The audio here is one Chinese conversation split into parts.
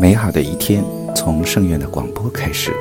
美好的一天从圣院的广播开始。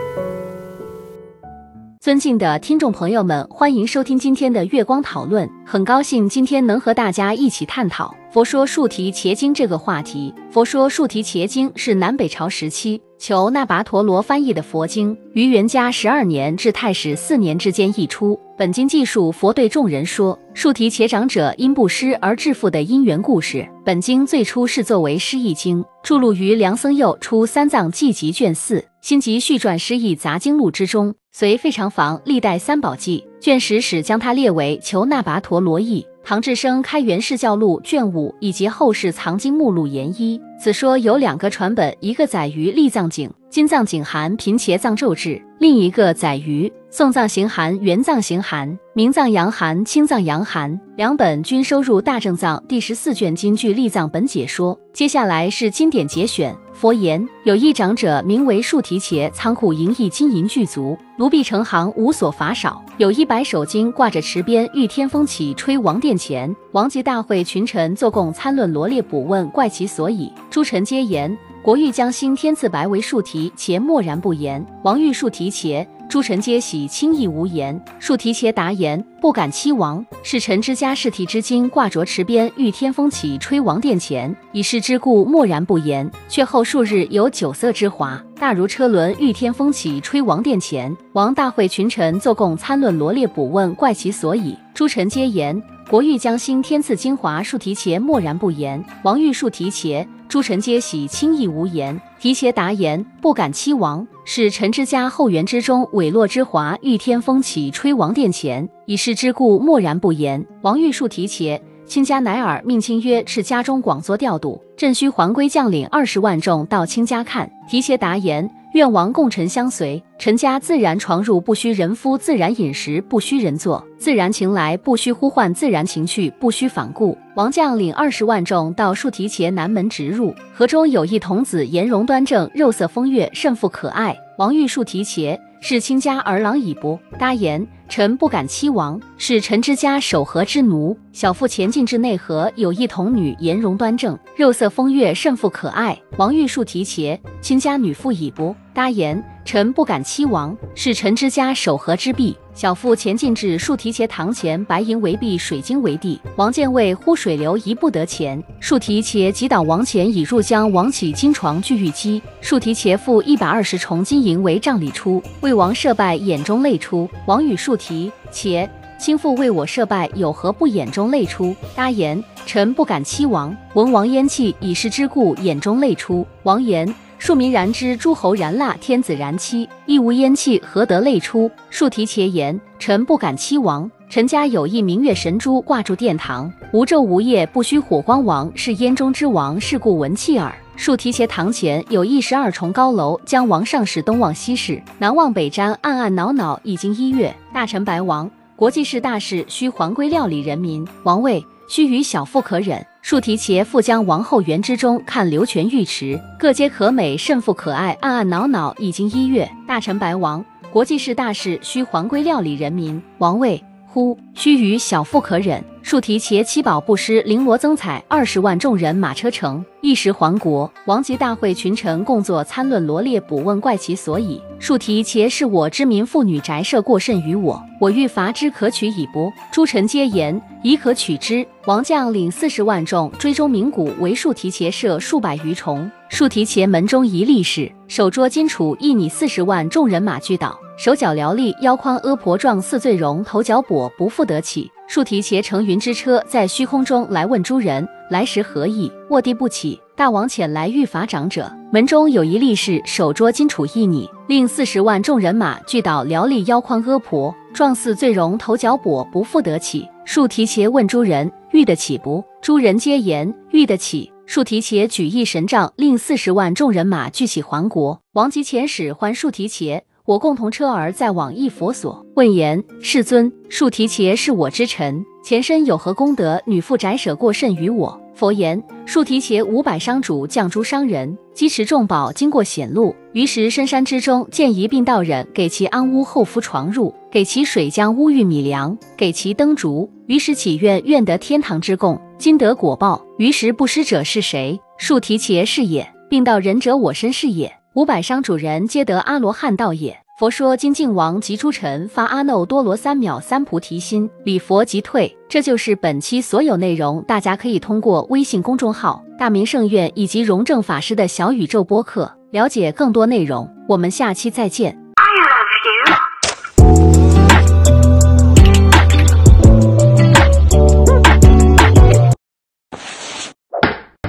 尊敬的听众朋友们，欢迎收听今天的月光讨论。很高兴今天能和大家一起探讨《佛说树提伽经》这个话题。《佛说树提伽经》是南北朝时期求那跋陀罗翻译的佛经，于元嘉十二年至太始四年之间译出。本经记述佛对众人说，树提且长者因布施而致富的因缘故事。本经最初是作为诗译经，著录于梁僧佑出三藏记集卷四。新集续传诗意杂经录之中，随费长房历代三宝记卷十始将它列为求那跋陀罗译。唐智生开元释教录卷五以及后世藏经目录研一。此说有两个传本，一个载于立藏经金藏景函贫切藏咒志，另一个载于送藏行函元藏行函明藏阳函青藏阳函，两本均收入大正藏第十四卷金句立藏本解说。接下来是经典节选。佛言：有一长者名为树提茄，仓库盈溢，金银具足，卢壁成行，无所乏少。有一百手经挂着池边，遇天风起，吹王殿前。王及大会群臣坐供参论罗列卜问，怪其所以。诸臣皆言：国欲将兴，天赐白为树提且默然不言。王欲树提茄。诸臣皆喜，轻易无言。数提携答言：不敢欺王。是臣之家，世提之经挂着池边，遇天风起，吹王殿前，以是之故，默然不言。却后数日，有酒色之华，大如车轮，遇天风起，吹王殿前。王大会群臣坐共参论罗列卜问，怪其所以。诸臣皆言：国欲将兴，天赐精华。树提伽默然不言。王欲树提伽。诸臣皆喜，轻易无言。提携答言：不敢欺王。是臣之家后园之中，韦洛之华，遇天风起，吹王殿前，以是之故，默然不言。王玉树提携，卿家乃尔命卿曰：是家中广作调度，朕须还归将领二十万众到卿家看。提携答言。愿王共臣相随，臣家自然床入，不需人夫；自然饮食，不需人坐；自然情来，不需呼唤；自然情去，不需反顾。王将领二十万众到树提前南门直入，河中有一童子，颜容端正，肉色风月，甚富可爱。王玉树提携。是卿家儿郎已不答言，臣不敢欺王。是臣之家守和之奴，小妇前进至内河，有一童女，颜容端正，肉色风月，甚富可爱。王玉树提携，卿家女妇已不答言，臣不敢欺王。是臣之家守和之婢，小妇前进至树提茄堂前，白银为壁，水晶为地。王见位呼水流，移不得前。树提茄击倒王前，已入江。王起金床具玉击，树提茄负一百二十重金银为帐里出。为王设拜，眼中泪出。王与树提且亲父为我设拜，有何不眼中泪出？答言：臣不敢欺王。闻王咽气，以是之故，眼中泪出。王言：庶民然之，诸侯然蜡，天子然妻，亦无烟气，何得泪出？树提且言：臣不敢欺王。臣家有一明月神珠挂住殿堂，无昼无夜，不须火光王，是燕中之王，是故闻气耳。树提携堂前有一十二重高楼，将王上视东望西视，南望北瞻，暗暗恼恼，已经一月。大臣白王，国际事大事，须还归料理人民。王位须与小妇可忍。树提携复将王后园之中看流泉浴池，各皆可美，甚富可爱，暗暗恼恼，已经一月。大臣白王，国际事大事，需还归料理人民。王位乎须臾小妇可忍。树提携七宝布施，绫罗增彩，二十万众人马车乘，一时还国。王及大会群臣共作参论罗列卜问，怪其所以。树提携是我知民妇女宅舍过甚于我，我欲伐之，可取以不？诸臣皆言宜可取之。王将领四十万众追中鸣鼓，为树提携设数百余重。树提携门中一力士，手捉金杵，一拟四十万众人马俱倒。手脚撩力，腰宽阿婆状，似醉容，头脚跛，不复得起。树提携乘云之车，在虚空中来问诸人：来时何意？卧地不起。大王遣来欲伐长者，门中有一力士，手捉金杵一拟，令四十万众人马俱倒，寥力腰宽阿婆状，似醉容，头脚跛，不复得起。树提携问诸人：遇得起不？诸人皆言遇得起。树提携举一神杖，令四十万众人马聚起还国。王及遣使还树提携。我共同车儿在往一佛所问言：世尊，树提伽是我之臣，前身有何功德？女妇宅舍过甚于我？佛言：树提伽五百商主降诸商人，积持重宝，经过险路，于是深山之中见一病道人，给其安屋后夫床入，给其水浆乌玉米粮，给其灯烛。于是祈愿愿得天堂之供，今得果报。于是布施者是谁？树提伽是也。病道人者我身是也。五百商主人皆得阿罗汉道也。佛说金靖王及诸臣发阿耨多罗三藐三菩提心，礼佛即退。这就是本期所有内容，大家可以通过微信公众号“大明圣院”以及荣正法师的小宇宙播客了解更多内容。我们下期再见。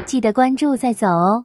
记得关注再走哦。